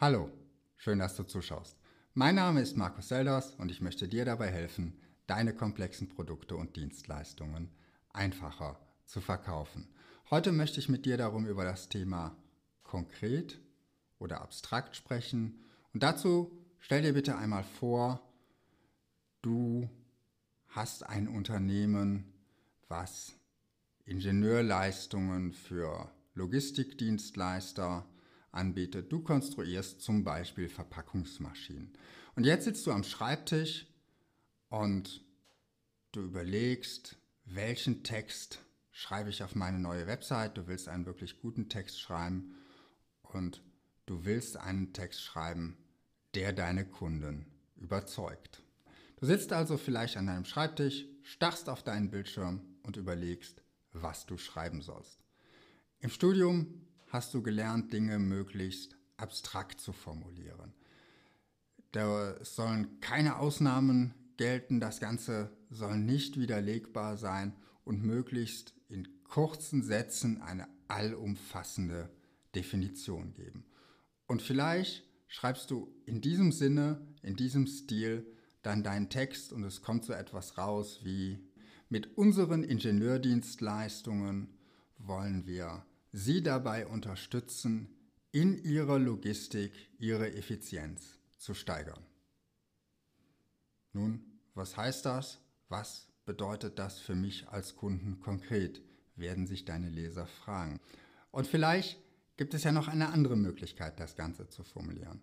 Hallo, schön, dass du zuschaust. Mein Name ist Markus Selders und ich möchte dir dabei helfen, deine komplexen Produkte und Dienstleistungen einfacher zu verkaufen. Heute möchte ich mit dir darum über das Thema konkret oder abstrakt sprechen. Und dazu stell dir bitte einmal vor, du hast ein Unternehmen, was Ingenieurleistungen für Logistikdienstleister anbietet. Du konstruierst zum Beispiel Verpackungsmaschinen. Und jetzt sitzt du am Schreibtisch und du überlegst, welchen Text schreibe ich auf meine neue Website. Du willst einen wirklich guten Text schreiben und du willst einen Text schreiben, der deine Kunden überzeugt. Du sitzt also vielleicht an deinem Schreibtisch, starrst auf deinen Bildschirm und überlegst, was du schreiben sollst. Im Studium hast du gelernt, Dinge möglichst abstrakt zu formulieren. Da sollen keine Ausnahmen gelten, das Ganze soll nicht widerlegbar sein und möglichst in kurzen Sätzen eine allumfassende Definition geben. Und vielleicht schreibst du in diesem Sinne, in diesem Stil dann deinen Text und es kommt so etwas raus wie mit unseren Ingenieurdienstleistungen wollen wir Sie dabei unterstützen, in Ihrer Logistik Ihre Effizienz zu steigern. Nun, was heißt das? Was bedeutet das für mich als Kunden konkret? Werden sich deine Leser fragen. Und vielleicht gibt es ja noch eine andere Möglichkeit, das Ganze zu formulieren.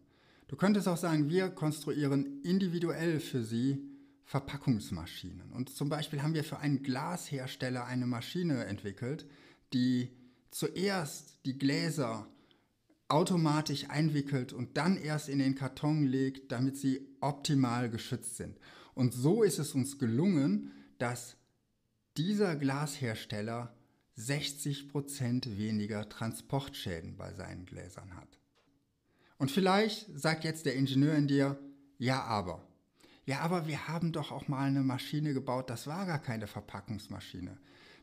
Du könntest auch sagen, wir konstruieren individuell für Sie Verpackungsmaschinen. Und zum Beispiel haben wir für einen Glashersteller eine Maschine entwickelt, die zuerst die Gläser automatisch einwickelt und dann erst in den Karton legt, damit sie optimal geschützt sind. Und so ist es uns gelungen, dass dieser Glashersteller 60% weniger Transportschäden bei seinen Gläsern hat. Und vielleicht sagt jetzt der Ingenieur in dir, ja aber, ja aber wir haben doch auch mal eine Maschine gebaut, das war gar keine Verpackungsmaschine,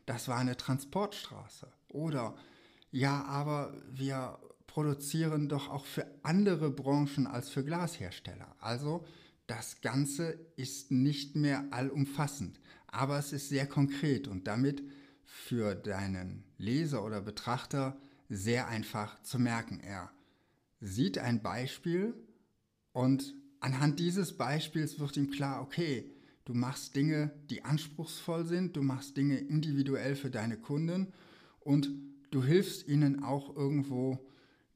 das war eine Transportstraße. Oder ja, aber wir produzieren doch auch für andere Branchen als für Glashersteller. Also das Ganze ist nicht mehr allumfassend, aber es ist sehr konkret und damit für deinen Leser oder Betrachter sehr einfach zu merken. Er sieht ein Beispiel und anhand dieses Beispiels wird ihm klar, okay, du machst Dinge, die anspruchsvoll sind, du machst Dinge individuell für deine Kunden und du hilfst ihnen auch irgendwo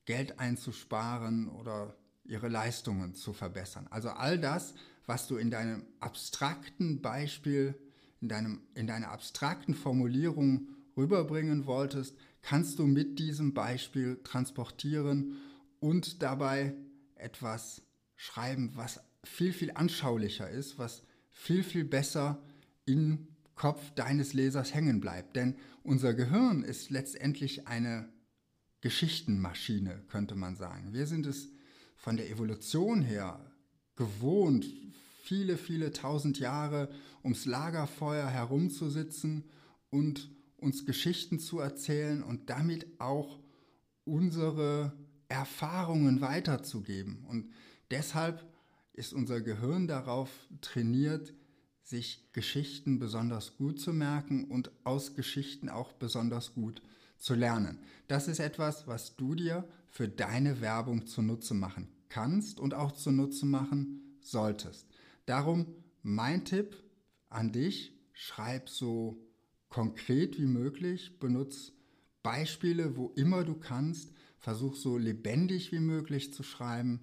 Geld einzusparen oder ihre Leistungen zu verbessern. Also all das, was du in deinem abstrakten Beispiel, in, deinem, in deiner abstrakten Formulierung rüberbringen wolltest, kannst du mit diesem Beispiel transportieren und dabei etwas schreiben, was viel, viel anschaulicher ist, was viel, viel besser in Kopf deines Lesers hängen bleibt. Denn unser Gehirn ist letztendlich eine Geschichtenmaschine, könnte man sagen. Wir sind es von der Evolution her gewohnt, viele, viele tausend Jahre ums Lagerfeuer herumzusitzen und uns Geschichten zu erzählen und damit auch unsere Erfahrungen weiterzugeben. Und deshalb ist unser Gehirn darauf trainiert, sich Geschichten besonders gut zu merken und aus Geschichten auch besonders gut zu lernen. Das ist etwas, was du dir für deine Werbung zunutze machen kannst und auch zunutze machen solltest. Darum mein Tipp an dich, schreib so konkret wie möglich, benutz Beispiele, wo immer du kannst, versuch so lebendig wie möglich zu schreiben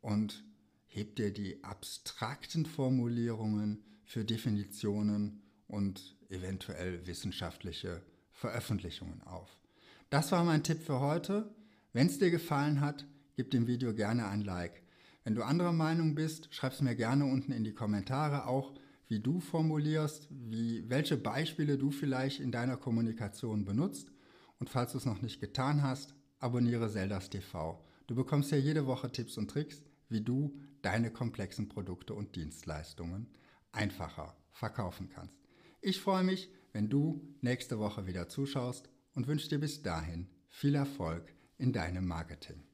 und heb dir die abstrakten Formulierungen für Definitionen und eventuell wissenschaftliche Veröffentlichungen auf. Das war mein Tipp für heute. Wenn es dir gefallen hat, gib dem Video gerne ein Like. Wenn du anderer Meinung bist, schreib es mir gerne unten in die Kommentare auch, wie du formulierst, wie, welche Beispiele du vielleicht in deiner Kommunikation benutzt. Und falls du es noch nicht getan hast, abonniere Zeldas TV. Du bekommst ja jede Woche Tipps und Tricks, wie du deine komplexen Produkte und Dienstleistungen einfacher verkaufen kannst. Ich freue mich, wenn du nächste Woche wieder zuschaust und wünsche dir bis dahin viel Erfolg in deinem Marketing.